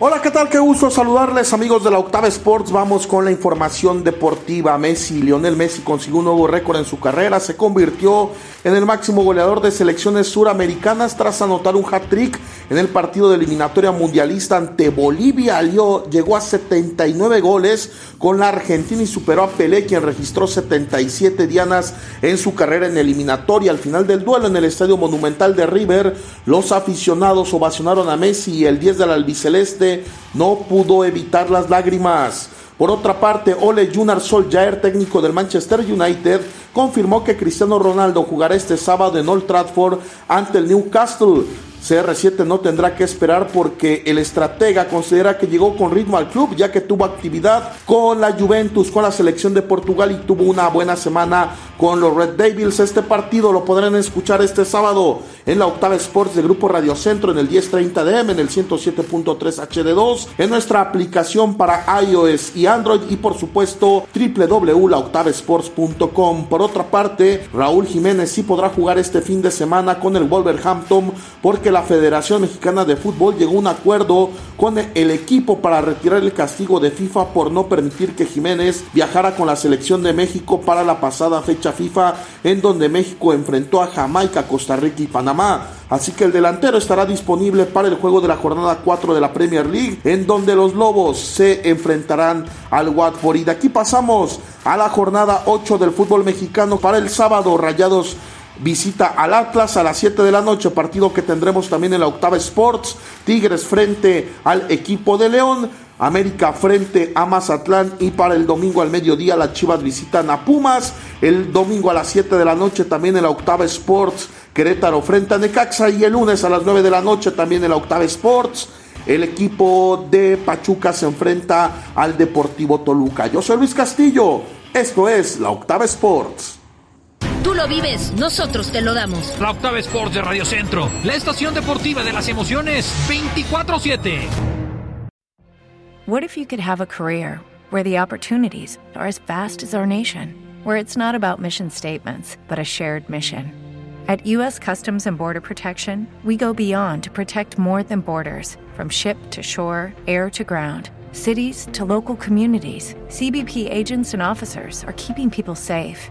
Hola, ¿qué tal? Qué gusto saludarles amigos de la Octava Sports. Vamos con la información deportiva. Messi, Lionel Messi consiguió un nuevo récord en su carrera. Se convirtió en el máximo goleador de selecciones suramericanas tras anotar un hat-trick en el partido de eliminatoria mundialista ante Bolivia. llegó a 79 goles con la Argentina y superó a Pelé, quien registró 77 dianas en su carrera en eliminatoria. Al final del duelo en el Estadio Monumental de River, los aficionados ovacionaron a Messi y el 10 del albiceleste no pudo evitar las lágrimas. Por otra parte, Ole Gunnar Solskjaer, técnico del Manchester United, confirmó que Cristiano Ronaldo jugará este sábado en Old Trafford ante el Newcastle. CR7 no tendrá que esperar porque el estratega considera que llegó con ritmo al club ya que tuvo actividad con la Juventus, con la selección de Portugal y tuvo una buena semana con los Red Devils. Este partido lo podrán escuchar este sábado en la Octava Sports de Grupo Radio Centro en el 1030 DM, en el 107.3 HD2, en nuestra aplicación para iOS y Android y por supuesto www.laoctavesports.com. Por otra parte, Raúl Jiménez sí podrá jugar este fin de semana con el Wolverhampton porque la Federación Mexicana de Fútbol llegó a un acuerdo con el equipo para retirar el castigo de FIFA por no permitir que Jiménez viajara con la selección de México para la pasada fecha FIFA en donde México enfrentó a Jamaica, Costa Rica y Panamá. Así que el delantero estará disponible para el juego de la jornada 4 de la Premier League, en donde los Lobos se enfrentarán al Watford. Y de aquí pasamos a la jornada 8 del fútbol mexicano para el sábado. Rayados visita al Atlas a las 7 de la noche, partido que tendremos también en la Octava Sports. Tigres frente al equipo de León. América frente a Mazatlán y para el domingo al mediodía las Chivas visitan a Pumas. El domingo a las 7 de la noche también en la Octava Sports Querétaro frente a Necaxa y el lunes a las 9 de la noche también en la Octava Sports. El equipo de Pachuca se enfrenta al Deportivo Toluca. Yo soy Luis Castillo. Esto es la Octava Sports. Tú lo vives, nosotros te lo damos. La Octava Sports de Radio Centro, la estación deportiva de las emociones 24-7. What if you could have a career where the opportunities are as vast as our nation, where it's not about mission statements, but a shared mission? At U.S. Customs and Border Protection, we go beyond to protect more than borders from ship to shore, air to ground. Cities to local communities, CBP agents and officers are keeping people safe.